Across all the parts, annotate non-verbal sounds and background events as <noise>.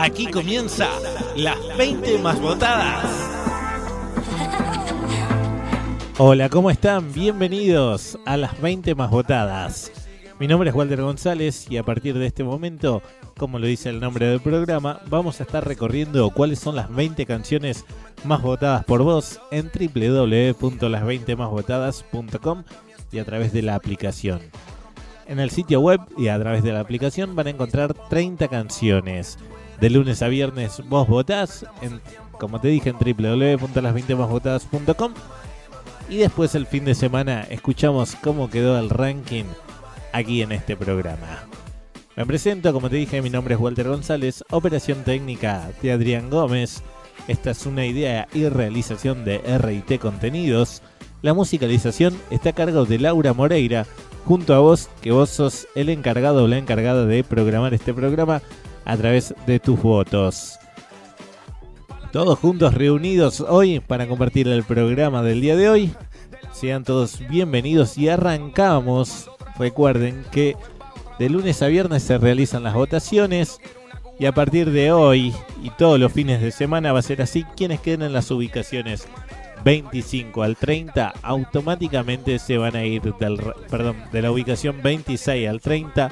Aquí comienza las 20 más votadas. Hola, ¿cómo están? Bienvenidos a las 20 más votadas. Mi nombre es Walter González y a partir de este momento, como lo dice el nombre del programa, vamos a estar recorriendo cuáles son las 20 canciones más votadas por vos en www.las20másvotadas.com y a través de la aplicación. En el sitio web y a través de la aplicación van a encontrar 30 canciones. De lunes a viernes vos votás, en, como te dije, en www.las20másvotadas.com y después el fin de semana escuchamos cómo quedó el ranking aquí en este programa. Me presento, como te dije, mi nombre es Walter González, operación técnica de Adrián Gómez. Esta es una idea y realización de RT Contenidos. La musicalización está a cargo de Laura Moreira, junto a vos, que vos sos el encargado o la encargada de programar este programa a través de tus votos. Todos juntos reunidos hoy para compartir el programa del día de hoy. Sean todos bienvenidos y arrancamos Recuerden que de lunes a viernes se realizan las votaciones y a partir de hoy y todos los fines de semana va a ser así. Quienes queden en las ubicaciones 25 al 30 automáticamente se van a ir del perdón, de la ubicación 26 al 30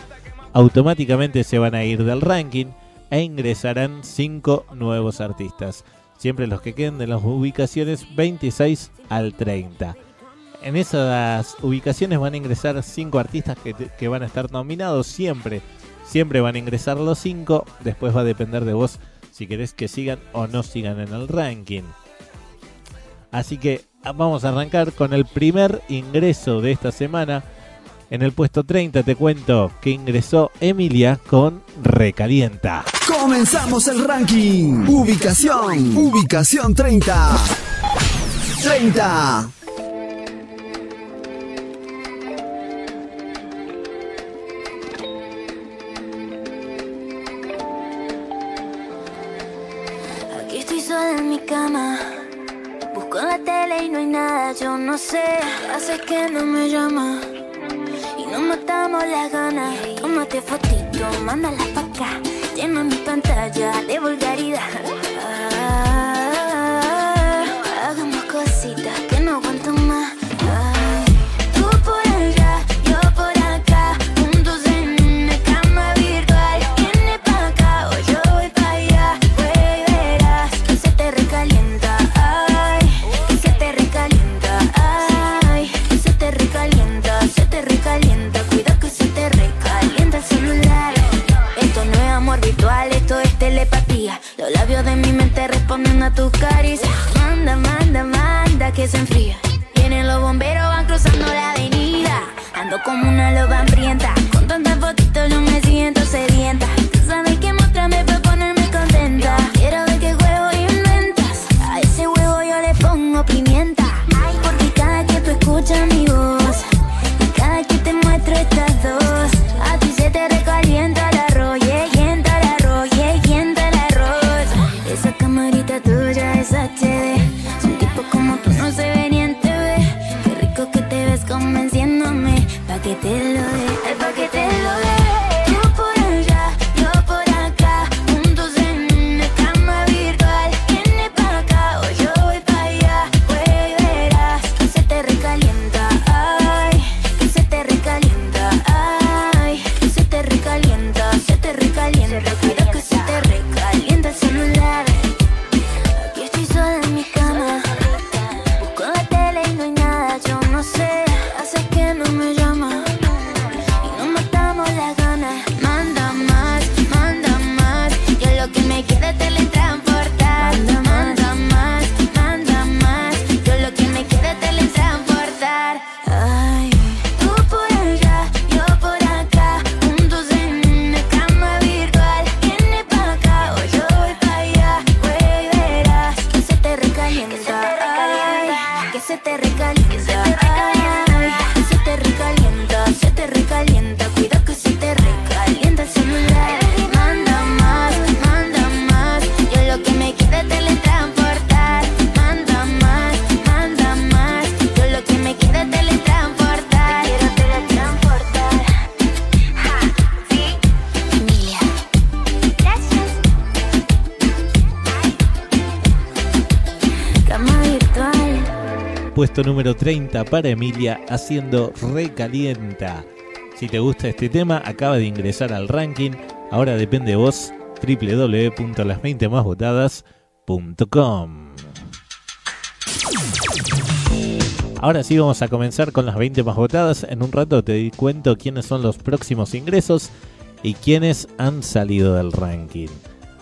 automáticamente se van a ir del ranking e ingresarán 5 nuevos artistas. Siempre los que queden de las ubicaciones 26 al 30 en esas ubicaciones van a ingresar cinco artistas que, van a estar nominados siempre. Siempre van a ingresar los cinco. Después va a depender de vos si querés que sigan o no sigan en el ranking. Así que ah, vamos a arrancar con el primer ingreso de esta semana. En el puesto 30 te cuento que ingresó Emilia con Recalienta. Comenzamos el ranking. Ubicación. Ubicación 30. 30. cama. Busco la tele y no hay nada, yo no sé. Hace que no me llama y no matamos las ganas. Tómate fotito, mándala pa' acá. Llena mi pantalla de vulgaridad. Los labios de mi mente responden a tus caricias. Manda, manda, manda que se enfría. Vienen los bomberos, van cruzando la avenida. Ando como una loba hambrienta. Con tantas fotitos yo me siento sedienta. 30 para Emilia haciendo Recalienta. Si te gusta este tema, acaba de ingresar al ranking. Ahora depende de vos www.las20másvotadas.com. Ahora sí vamos a comenzar con las 20 más votadas. En un rato te cuento quiénes son los próximos ingresos y quiénes han salido del ranking.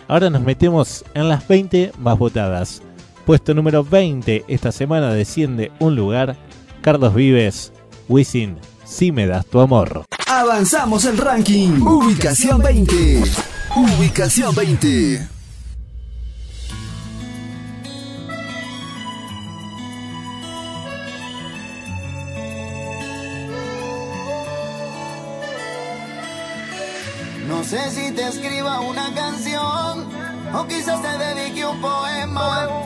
Ahora nos metemos en las 20 más votadas. Puesto número 20 esta semana desciende un lugar. Carlos Vives, Wisin, si me das tu amor. Avanzamos el ranking. Ubicación 20. Ubicación 20. No sé si te escriba una canción o quizás te dedique un poema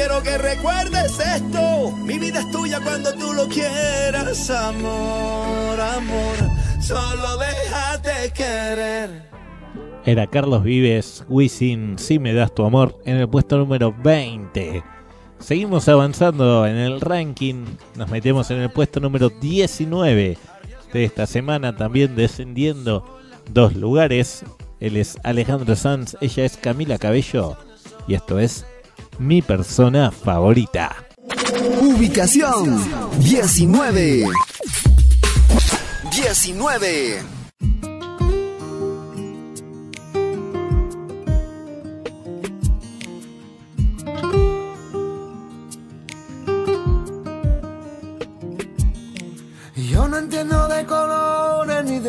quiero que recuerdes esto. Mi vida es tuya cuando tú lo quieras, amor, amor. Solo déjate querer. Era Carlos Vives, Wisin, Si me das tu amor, en el puesto número 20. Seguimos avanzando en el ranking, nos metemos en el puesto número 19 de esta semana, también descendiendo dos lugares. Él es Alejandro Sanz, ella es Camila Cabello y esto es mi persona favorita. Ubicación 19. 19. Yo no entiendo de colores ni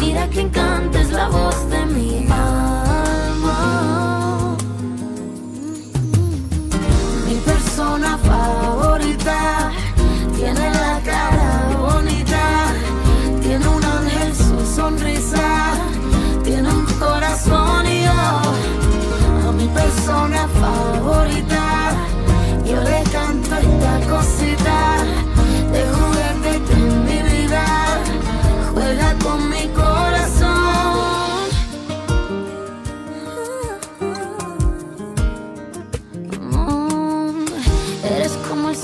Mira que encanta es la voz de mi alma. Mi persona favorita tiene la cara bonita, tiene un ángel su sonrisa, tiene un corazón y yo a mi persona favorita. Yo le canto esta cosita de juguete en mi vida. Juega con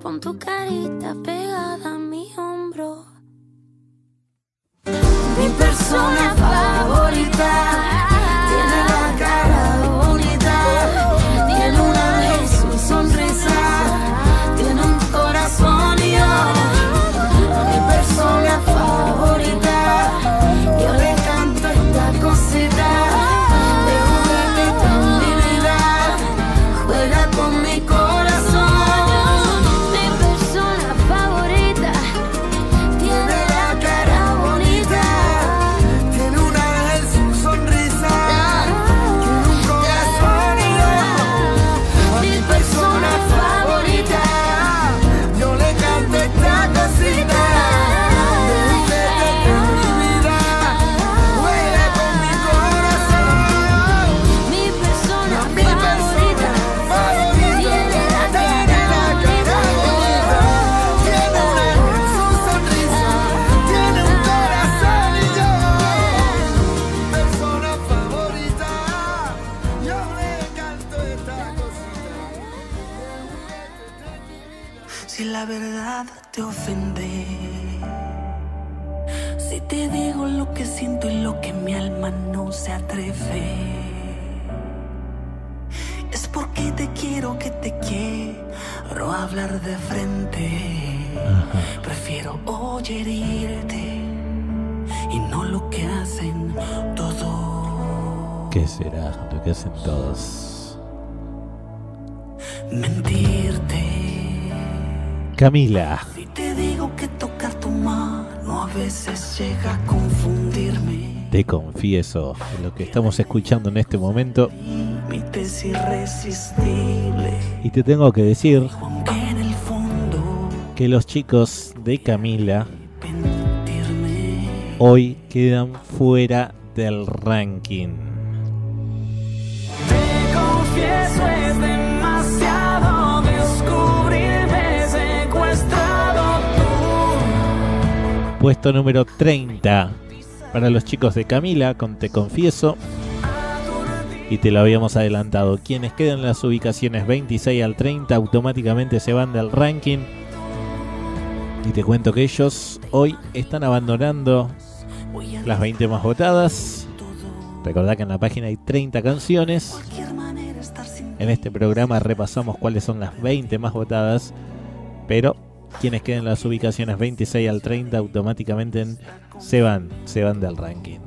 Pon tu carita pegada a mi hombro. Mi persona favorita hacen todos? Mentirte. Camila, Si te digo que tocar tu mano a veces llega a confundirme. te confieso, lo que estamos escuchando en este momento, Mi es irresistible. y te tengo que decir Aunque en el fondo que los chicos de Camila hoy quedan fuera del ranking. Puesto número 30 para los chicos de Camila Te Confieso. Y te lo habíamos adelantado. Quienes quedan en las ubicaciones 26 al 30 automáticamente se van del ranking. Y te cuento que ellos hoy están abandonando las 20 más votadas. Recordá que en la página hay 30 canciones. En este programa repasamos cuáles son las 20 más votadas, pero quienes queden en las ubicaciones 26 al 30 automáticamente en- se van, se van del ranking.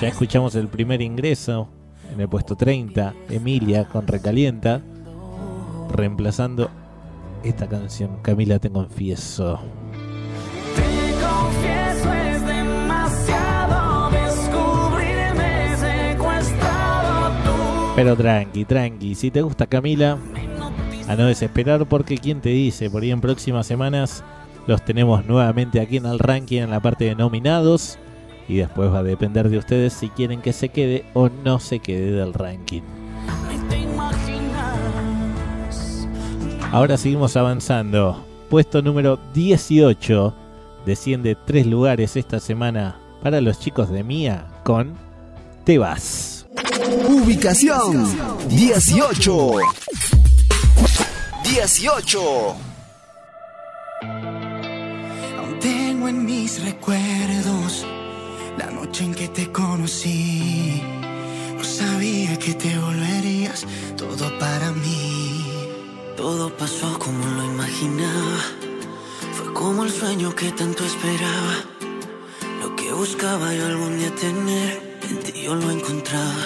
Ya escuchamos el primer ingreso en el puesto 30, Emilia con Recalienta, reemplazando esta canción. Camila, te confieso. Pero tranqui, tranqui. Si te gusta Camila, a no desesperar porque quién te dice, por ahí en próximas semanas los tenemos nuevamente aquí en el ranking en la parte de nominados. Y después va a depender de ustedes si quieren que se quede o no se quede del ranking. Ahora seguimos avanzando. Puesto número 18. Desciende tres lugares esta semana para los chicos de Mía con Te vas. Ubicación 18. 18. Aún tengo en mis recuerdos la noche en que te conocí. No sabía que te volverías todo para mí. Todo pasó como lo imaginaba. Fue como el sueño que tanto esperaba. Lo que buscaba yo algún día tener, yo lo encontraba.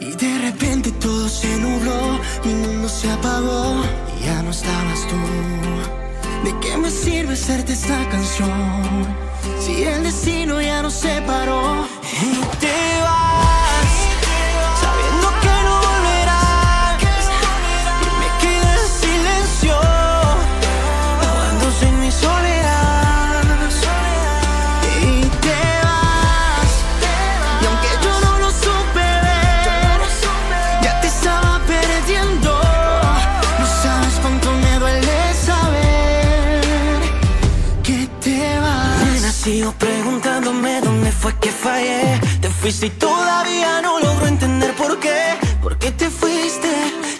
Y de repente todo se nubló, mi mundo se apagó y ya no estabas tú. ¿De qué me sirve hacerte esta canción? Si el destino ya nos separó y te vas, Te fuiste y todavía no logro entender por qué. ¿Por qué te fuiste?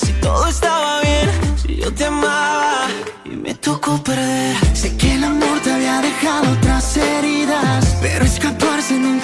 Si todo estaba bien, si yo te amaba y me tocó perder. Sé que el amor te había dejado otras heridas, pero escaparse nunca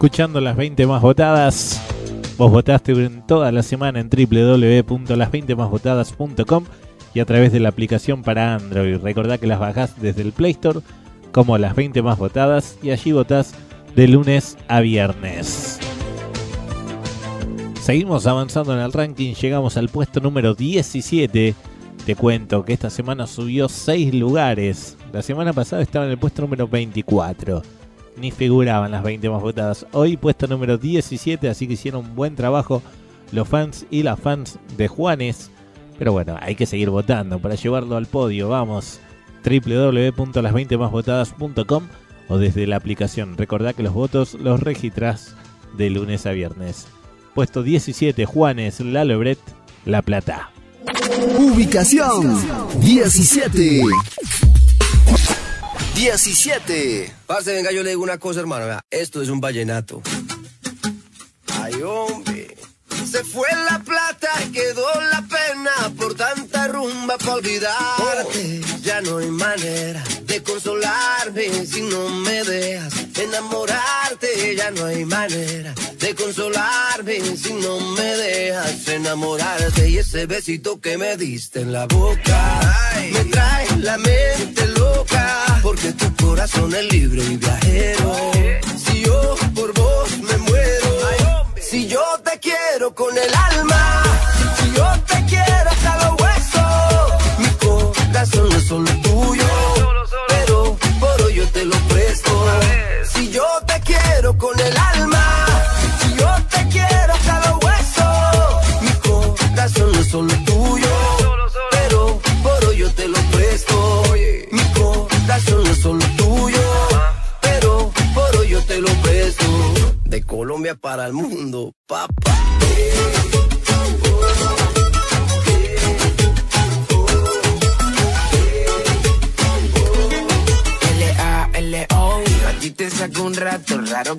escuchando las 20 más votadas. Vos votaste toda la semana en www.las20másvotadas.com y a través de la aplicación para Android. Recordá que las bajás desde el Play Store como las 20 más votadas y allí votás de lunes a viernes. Seguimos avanzando en el ranking, llegamos al puesto número 17. Te cuento que esta semana subió 6 lugares. La semana pasada estaba en el puesto número 24. Ni figuraban las 20 más votadas. Hoy puesto número 17, así que hicieron un buen trabajo los fans y las fans de Juanes. Pero bueno, hay que seguir votando para llevarlo al podio. Vamos, www.las20másvotadas.com o desde la aplicación. Recordá que los votos los registrás de lunes a viernes. Puesto 17, Juanes, Lalo Ebret, La Plata. Ubicación 17. 17. Parce, venga, yo le digo una cosa, hermano. vea, esto es un vallenato. Ay, hombre. Se fue la plata, quedó la pena por tanta rumba para olvidarte. Ya no hay manera de consolarme si no me dejas enamorarte. Ya no hay manera de consolarme si no me dejas enamorarte. Y ese besito que me diste en la boca me trae la mente loca. Porque tu corazón es libre y viajero. Si yo por vos me muero, si yo te quiero con el alma,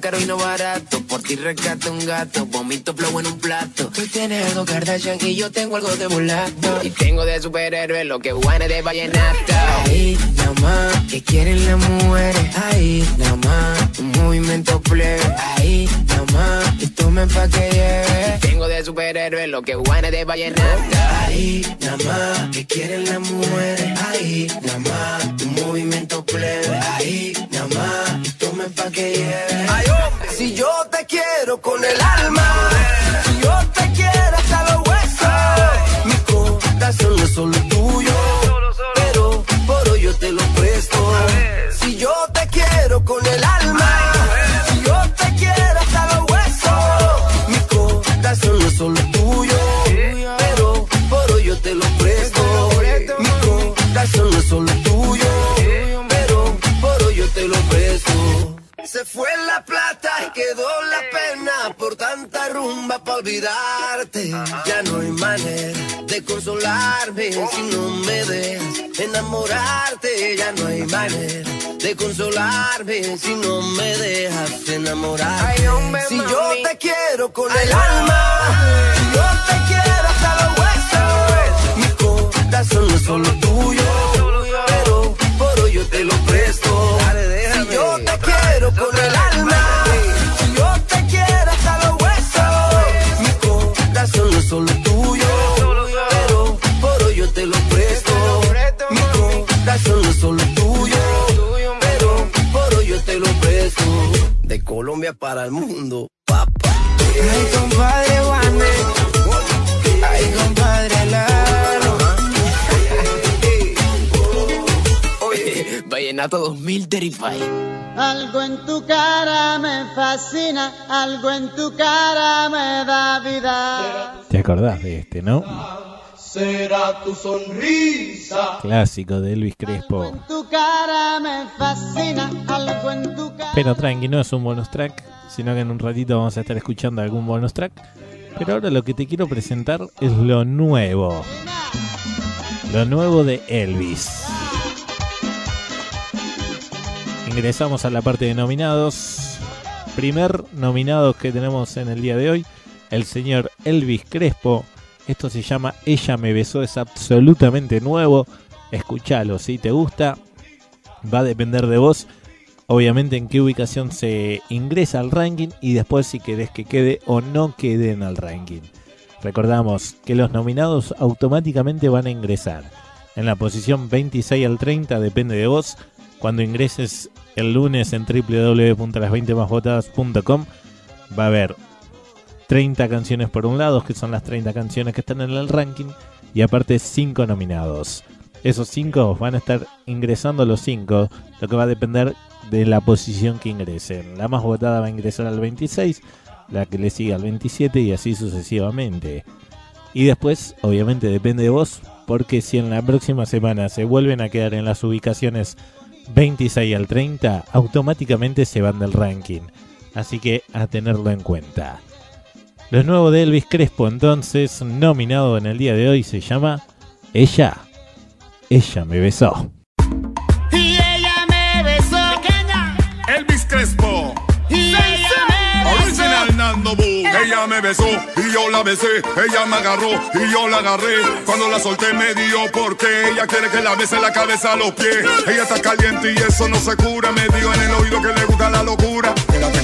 caro y no barato. Por ti rescato un gato, vomito flow en un plato. Tú tienes algo Kardashian y yo tengo algo de mulato. Y tengo de superhéroe lo que Juan de vallenato. Ahí, nada más, que quieren las mujeres. Ahí, nada más, un movimiento plebe. Ahí, nada más, y tomen pa' que lleve Tengo de superhéroe lo que Juan de vallenato Ahí, nada más, que quieren las mujeres. Ahí, nada más, un movimiento plebe. Ahí, nada más, y tomen pa' que lleve Si yo te quiero con el alma, si yo te quiero hasta los huesos, mi corazón no es solo tuyo, pero por hoy yo te lo presto. Si yo te quiero con el alma, fue la plata y quedó la pena por tanta rumba para olvidarte. Ya no hay manera de consolarme si no me dejas enamorarte. Ya no hay manera de consolarme si no me dejas enamorarte. Si yo te quiero con el alma, si yo te quiero hasta los huesos, mi corazón no es solo tuyo, pero por hoy yo te lo Colombia para el mundo, papá. Ay, compadre Juanes. Ay, compadre Lalo. Oye, Vallenato 2000 Terrify. Algo en tu cara me fascina, algo en tu cara me da vida. ¿Te acordás de este, no? Será tu sonrisa. Clásico de Elvis Crespo. Tu cara me fascina, algo en tu cara. Pero tranqui, no es un bonus track, sino que en un ratito vamos a estar escuchando algún bonus track. Pero ahora lo que te quiero presentar es lo nuevo. Lo nuevo de Elvis. Ingresamos a la parte de nominados. Primer nominado que tenemos en el día de hoy, el señor Elvis Crespo. Esto se llama Ella me besó, es absolutamente nuevo. Escuchalo, si te gusta, va a depender de vos. Obviamente en qué ubicación se ingresa al ranking y después si querés que quede o no quede en el ranking. Recordamos que los nominados automáticamente van a ingresar. En la posición 26 al 30 depende de vos. Cuando ingreses el lunes en www.las20másvotadas.com va a haber 30 canciones por un lado, que son las 30 canciones que están en el ranking, y aparte 5 nominados. Esos 5 van a estar ingresando los 5, lo que va a depender de la posición que ingresen. La más votada va a ingresar al 26, la que le sigue al 27 y así sucesivamente. Y después, obviamente, depende de vos, porque si en la próxima semana se vuelven a quedar en las ubicaciones 26 al 30, automáticamente se van del ranking. Así que a tenerlo en cuenta. Lo nuevo de Elvis Crespo, entonces, nominado en el día de hoy, se llama Ella. Ella me besó. Y ella me besó. Pequeña. Elvis Crespo. Y ella me besó. Original Nando Ella me besó y yo la besé. Ella me agarró y yo la agarré. Cuando la solté me dio porque ella quiere que la bese la cabeza a los pies. Ella está caliente y eso no se cura. Me dio en el oído que le gusta la locura.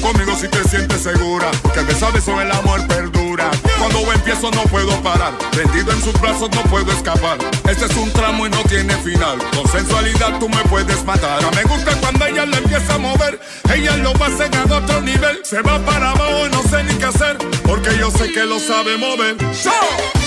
Conmigo si te sientes segura. Porque beso a beso el amor perdura. Cuando empiezo no puedo parar. Rendido en sus brazos no puedo escapar. Este es un tramo y no tiene final. Con sensualidad tú me puedes matar. Me gusta cuando ella le empieza a mover. Ella lo va a a otro nivel. Se va para abajo y no sé ni qué hacer. Porque yo sé que lo sabe mover. Y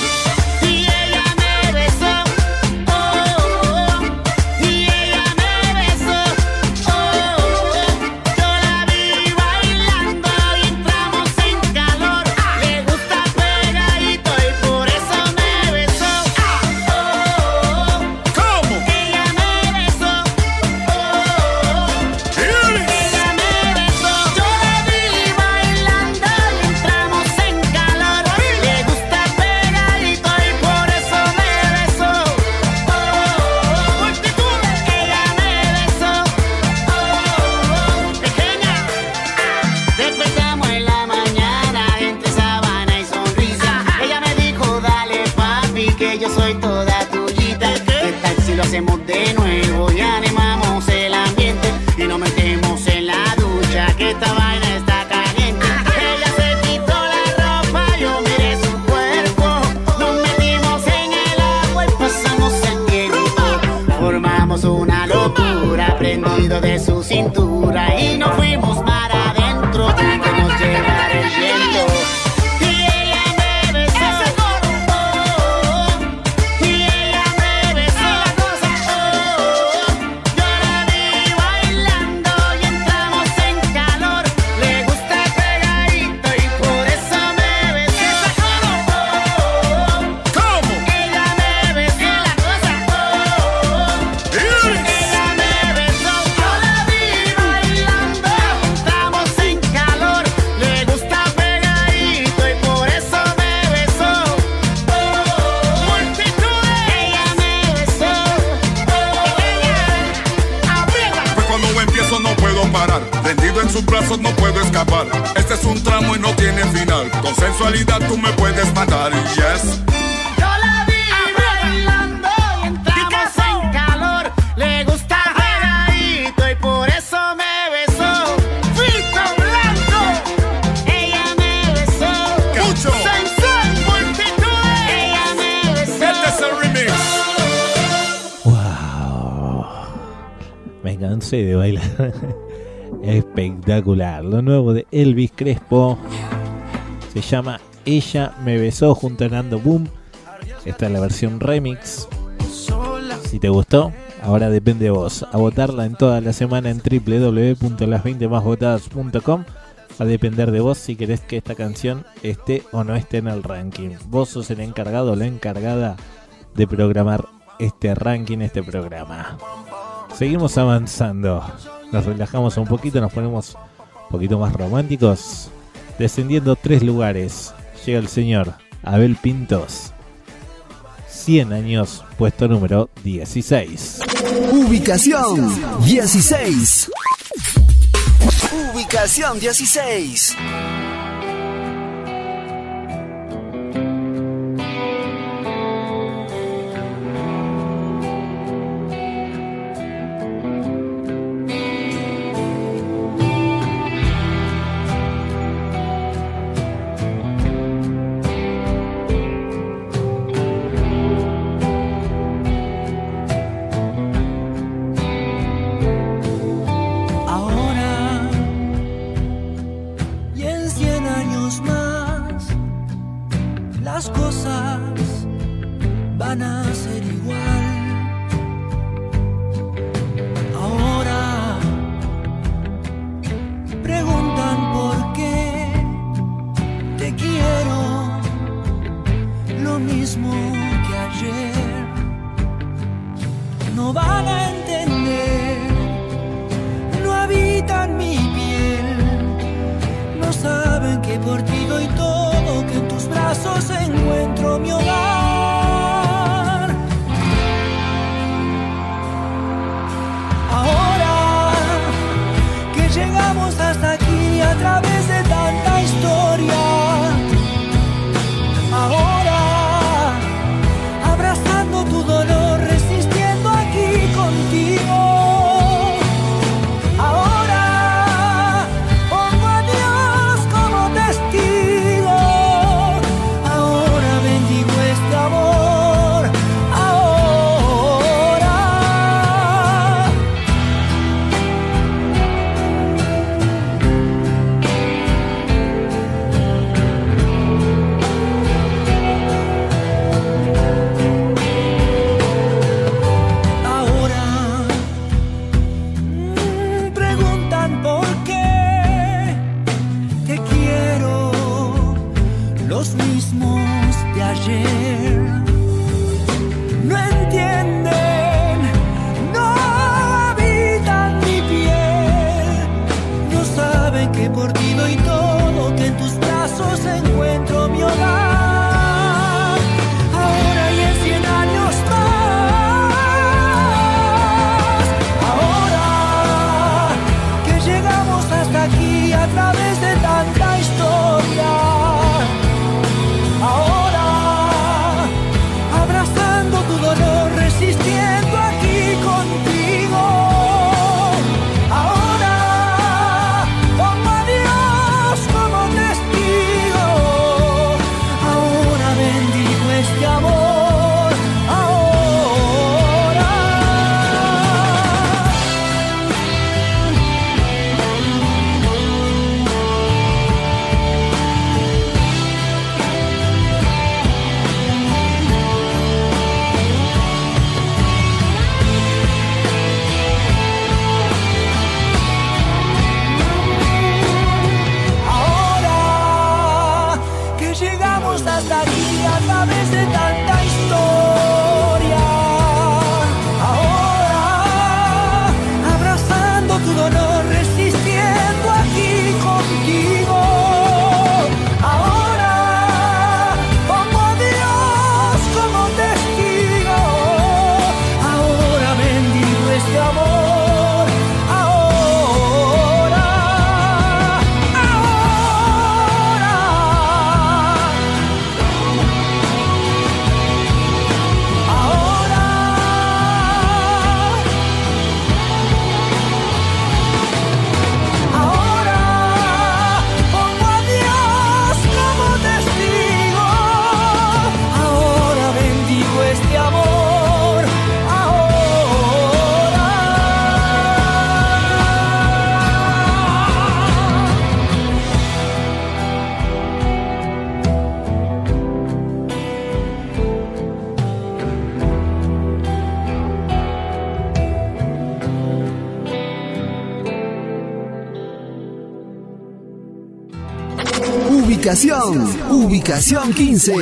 De bailar. <laughs> Espectacular. Lo nuevo de Elvis Crespo se llama Ella me besó junto a Nando Boom. Esta es la versión remix. Si te gustó, ahora depende de vos. A votarla en toda la semana en www.las20másvotadas.com. Va a depender de vos si querés que esta canción esté o no esté en el ranking. Vos sos el encargado o la encargada de programar este ranking, este programa. Seguimos avanzando. Nos relajamos un poquito, nos ponemos un poquito más románticos. Descendiendo tres lugares, llega el señor Abel Pintos. 100 años, puesto número 16. Ubicación 16. Ubicación 16. las cosas van a ser иду с Ubicación 15.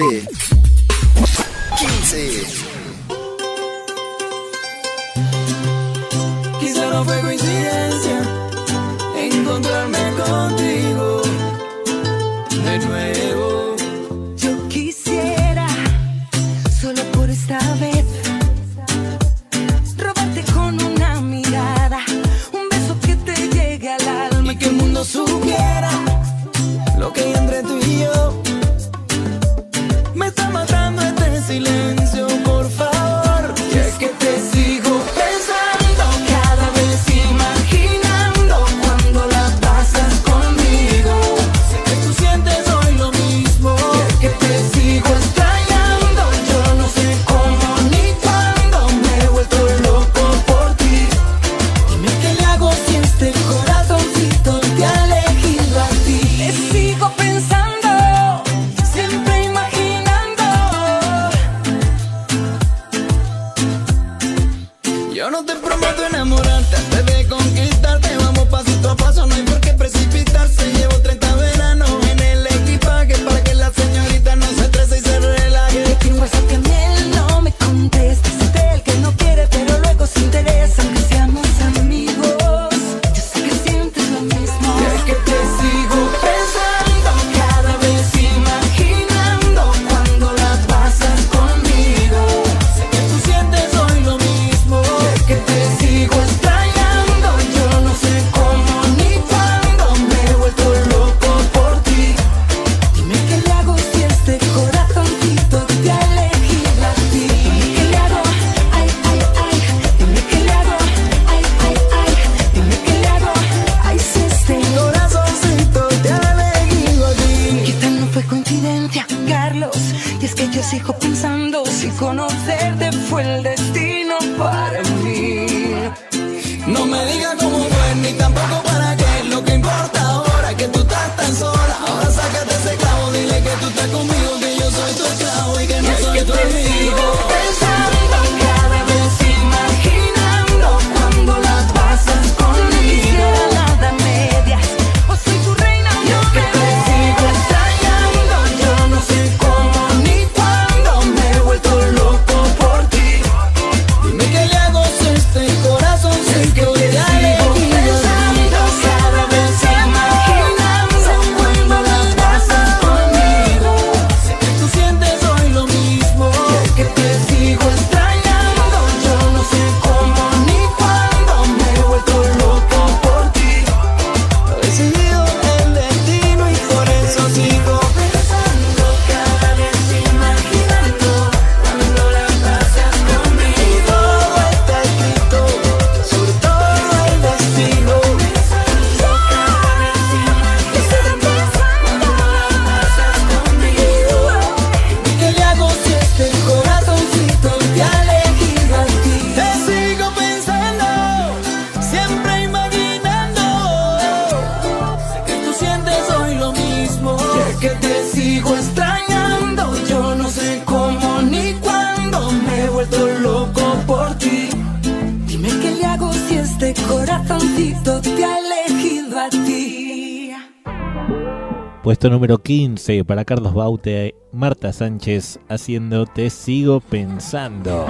puesto número 15 para Carlos Baute, Marta Sánchez haciendo Te sigo pensando.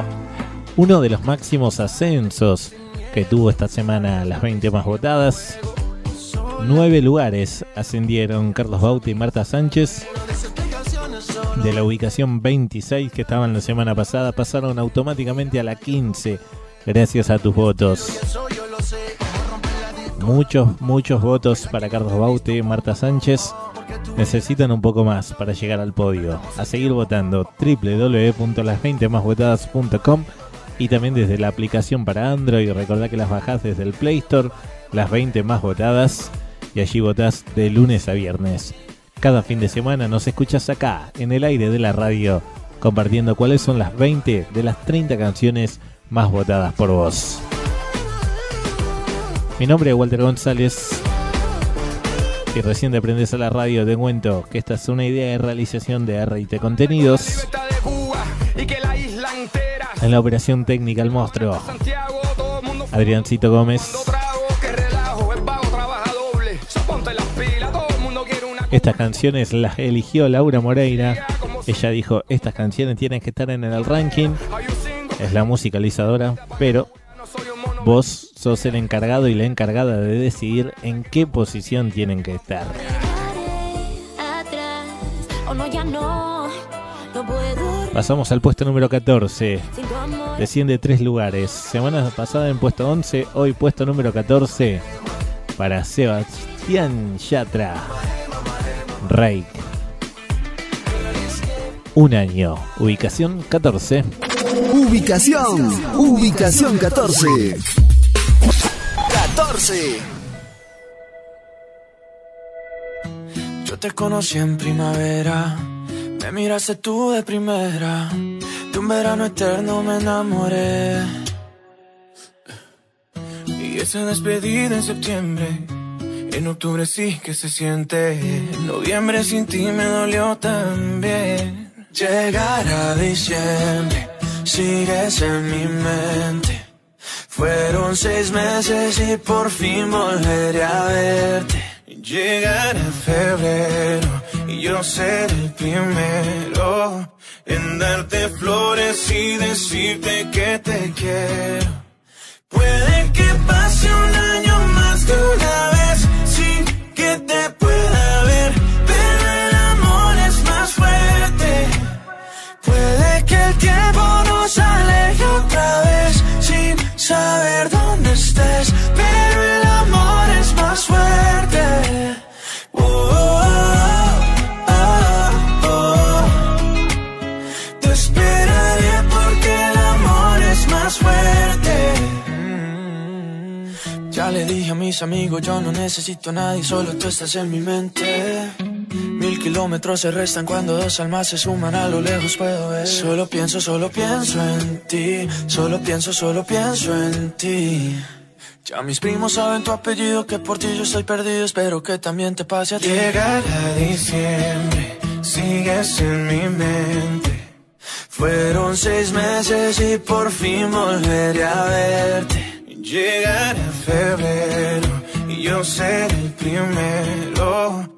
Uno de los máximos ascensos que tuvo esta semana las 20 más votadas. Nueve lugares ascendieron Carlos Baute y Marta Sánchez. De la ubicación 26 que estaban la semana pasada pasaron automáticamente a la 15 gracias a tus votos. Muchos, muchos votos para Carlos Baute, Marta Sánchez. Necesitan un poco más para llegar al podio. A seguir votando www.las20másvotadas.com y también desde la aplicación para Android. Recordá que las bajás desde el Play Store, las 20 más votadas, y allí votás de lunes a viernes. Cada fin de semana nos escuchas acá, en el aire de la radio, compartiendo cuáles son las 20 de las 30 canciones más votadas por vos. Mi nombre es Walter González. Si recién te aprendes a la radio, te cuento que esta es una idea de realización de RIT Contenidos. En la operación técnica El Monstruo. Adriancito Gómez. Estas canciones las eligió Laura Moreira. Ella dijo, estas canciones tienen que estar en el ranking. Es la musicalizadora, pero vos sos el encargado y la encargada de decidir en qué posición tienen que estar. Pasamos al puesto número 14. Sin tu amor. Desciende tres lugares. Semana pasada en puesto 11, hoy puesto número 14 para Sebastián Yatra. Reik. Un año. Ubicación 14. Ubicación, ubicación 14. 14. Yo te conocí en primavera, me miraste tú de primera, de un verano eterno me enamoré. Y esa despedida en septiembre, en octubre sí que se siente, en noviembre sin ti me dolió también. Llegar a diciembre, sigues en mi mente. Fueron seis meses y por fin volveré a verte. Llegará febrero y yo seré el primero en darte flores y decirte que te quiero. Puede que pase un año más de una vez sin que te pueda ver, pero el amor es más fuerte. Puede que el tiempo saber dónde estés, pero el amor es más fuerte. Oh, oh, oh, oh. Te esperaré porque el amor es más fuerte. Ya le dije a mis amigos, yo no necesito a nadie, solo tú estás en mi mente. Kilómetros se restan cuando dos almas se suman a lo lejos puedo ver. Solo pienso, solo pienso en ti. Solo pienso, solo pienso en ti. Ya mis primos saben tu apellido, que por ti yo estoy perdido. Espero que también te pase a ti. Llegará diciembre, sigues en mi mente. Fueron seis meses y por fin volveré a verte. Llegará febrero y yo seré el primero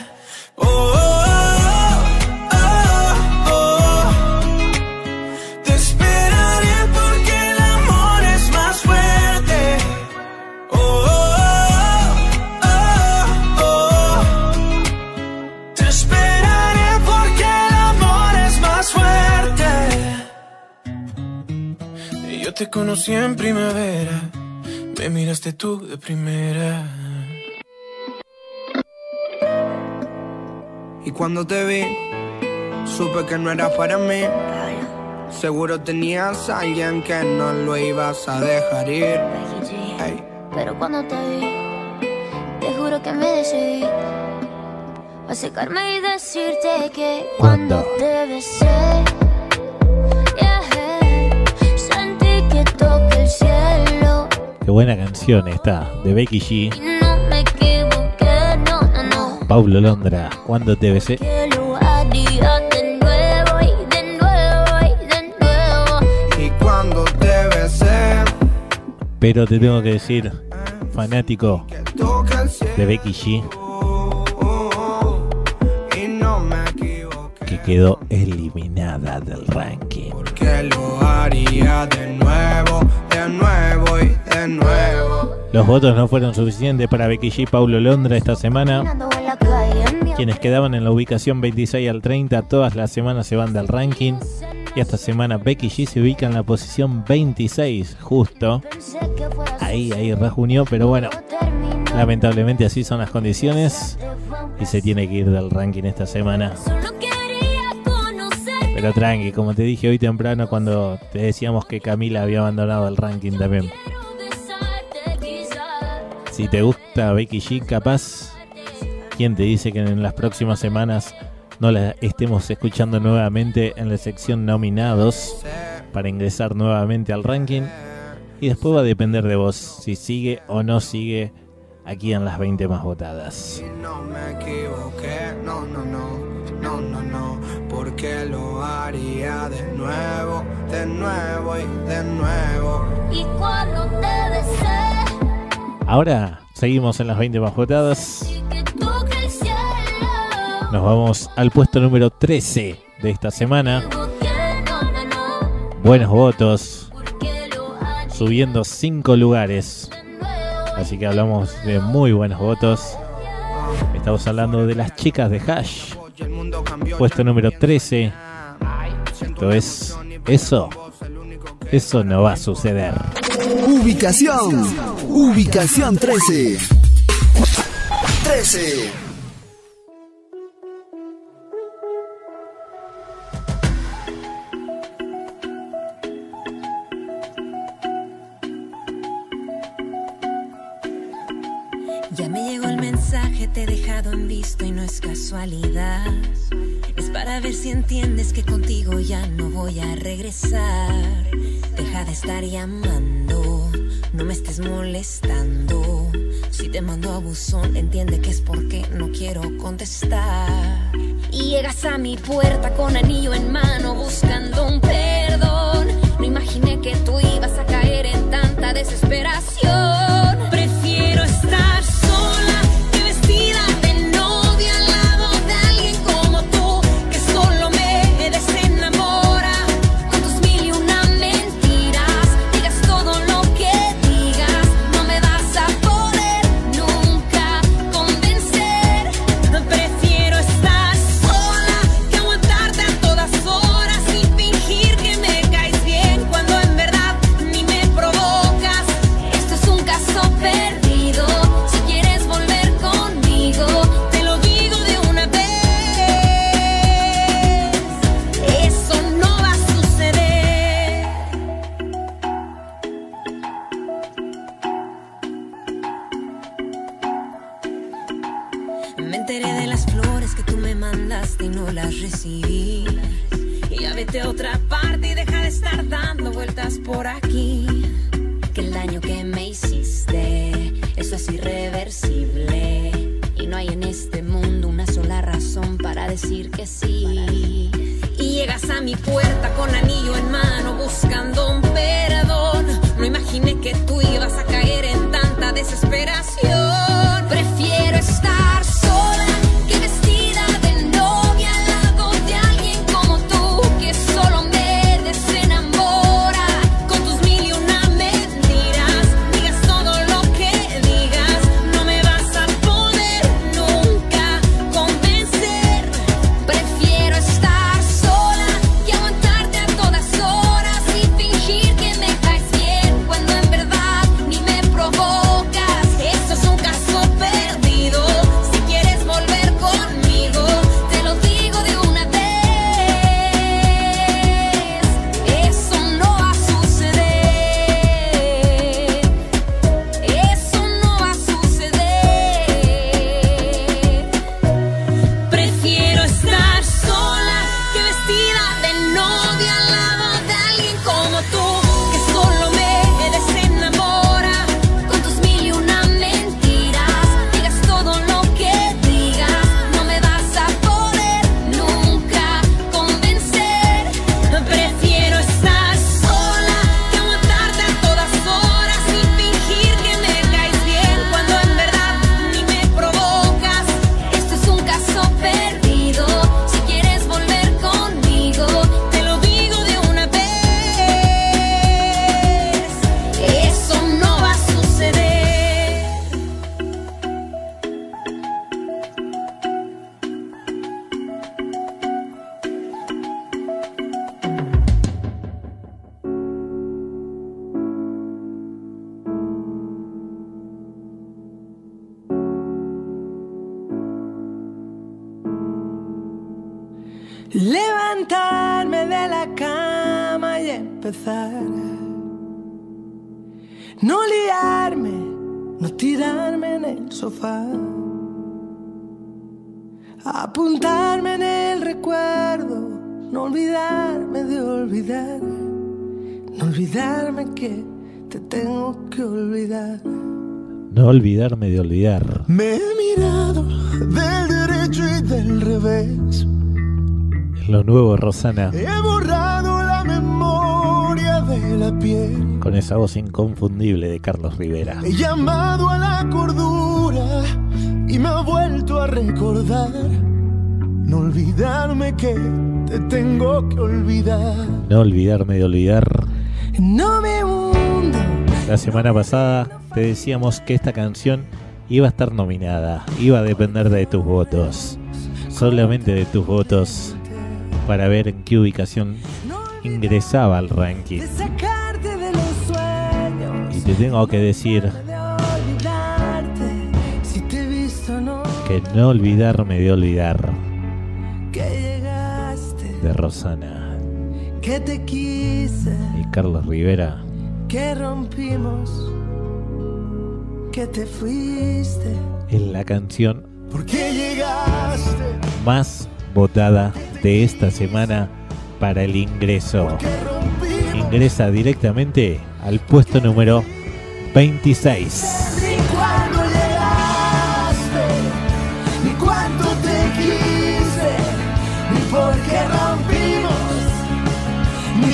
Conocí en primavera, me miraste tú de primera. Y cuando te vi, supe que no era para mí. Seguro tenías a alguien que no lo ibas a dejar ir. Pero cuando te vi, te juro que me decidí a secarme y decirte que cuando te besé, Qué buena canción esta de Becky G. y no me equivoqué, no, no, no. Paulo Londra, cuando te besé. Pero te tengo que decir, fanático de Becky G, que quedó eliminada del ranking. Que lo haría de nuevo, de nuevo y de nuevo. Los votos no fueron suficientes para Becky G y Paulo Londra esta semana. Quienes quedaban en la ubicación 26 al 30 todas las semanas se van del ranking. Y esta semana Becky G se ubica en la posición 26, justo. Ahí, ahí rajunió, pero bueno, lamentablemente así son las condiciones. Y se tiene que ir del ranking esta semana. Pero tranqui, como te dije hoy temprano cuando te decíamos que Camila había abandonado el ranking también. Si te gusta Becky G, capaz, ¿quién te dice que en las próximas semanas no la estemos escuchando nuevamente en la sección nominados para ingresar nuevamente al ranking? Y después va a depender de vos si sigue o no sigue aquí en las 20 más votadas. No me equivoqué, no, no, no no, no, no Porque lo haría de nuevo, de nuevo y de nuevo. Y cuando te besé. Ahora seguimos en las 20 bajotadas Nos vamos al puesto número 13 de esta semana. Buenos votos. Subiendo 5 lugares. Así que hablamos de muy buenos votos. Estamos hablando de las chicas de Hash. Puesto número 13. Esto es eso. Eso no va a suceder. Ubicación. Ubicación 13. 13. Es para ver si entiendes que contigo ya no voy a regresar. Deja de estar llamando, no me estés molestando. Si te mando a buzón, entiende que es porque no quiero contestar. Y llegas a mi puerta con anillo en mano buscando un pez. apuntarme en el recuerdo, no olvidarme de olvidar, no olvidarme que te tengo que olvidar. No olvidarme de olvidar. Me he mirado del derecho y del revés. Lo nuevo, Rosana. He borrado la memoria de la piel. Con esa voz inconfundible de Carlos Rivera. He llamado a la cordura y me ha vuelto a recordar. No olvidarme que te tengo que olvidar. No olvidarme de olvidar. No me hundo. La semana pasada te decíamos que esta canción iba a estar nominada. Iba a depender de tus votos. Solamente de tus votos. Para ver en qué ubicación ingresaba al ranking. Y te tengo que decir que no olvidarme de olvidar. Que llegaste. De Rosana Que te quise. y Carlos Rivera. Que rompimos. Que te fuiste. Es la canción ¿Por qué llegaste? más votada de esta semana para el ingreso. Ingresa directamente al puesto número 26.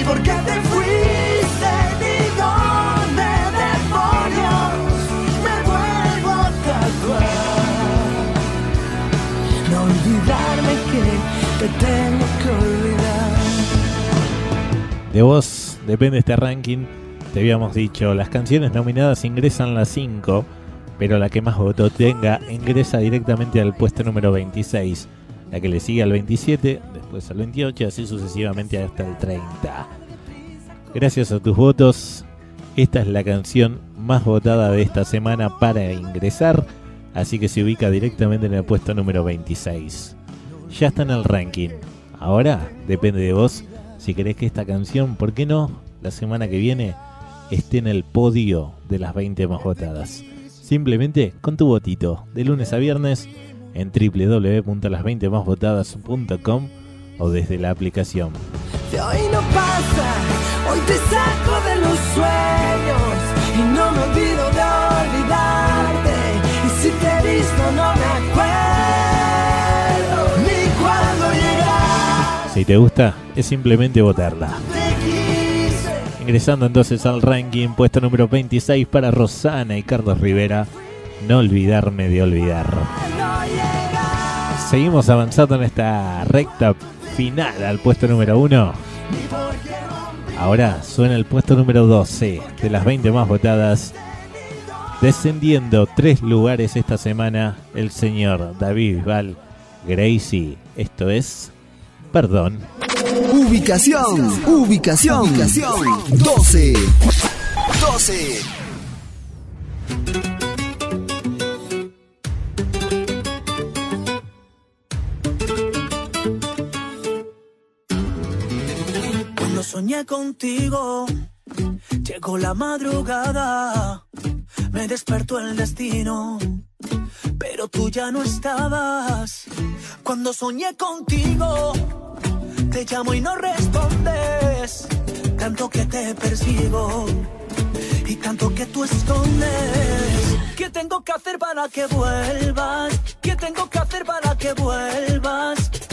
Por qué te fuiste, ni dónde demonios me vuelvo a tatuar. No olvidarme que te tengo que olvidar. De vos depende este ranking. Te habíamos dicho, las canciones nominadas ingresan las 5, pero la que más voto tenga ingresa directamente al puesto número 26. La que le sigue al 27, después al 28, así sucesivamente hasta el 30. Gracias a tus votos, esta es la canción más votada de esta semana para ingresar, así que se ubica directamente en el puesto número 26. Ya está en el ranking. Ahora depende de vos si querés que esta canción, ¿por qué no? La semana que viene esté en el podio de las 20 más votadas. Simplemente con tu votito, de lunes a viernes en www.las20másvotadas.com o desde la aplicación. De hoy no pasa, hoy te saco de los sueños y no me olvido de olvidarte. Y si te he visto no me acuerdo ni cuando llegaste. Si te gusta, es simplemente votarla. Ingresando entonces al ranking, puesto número 26 para Rosana y Carlos Rivera. No olvidarme de olvidar. Seguimos avanzando en esta recta final al puesto número 1. Ahora suena el puesto número 12 de las 20 más votadas. Descendiendo tres lugares esta semana, el señor David Bisbal Gracie. Esto es. Perdón. Ubicación, ubicación, ubicación 12. 12. Soñé contigo, llegó la madrugada, me despertó el destino, pero tú ya no estabas. Cuando soñé contigo, te llamo y no respondes, tanto que te persigo y tanto que tú escondes. ¿Qué tengo que hacer para que vuelvas? ¿Qué tengo que hacer para que vuelvas?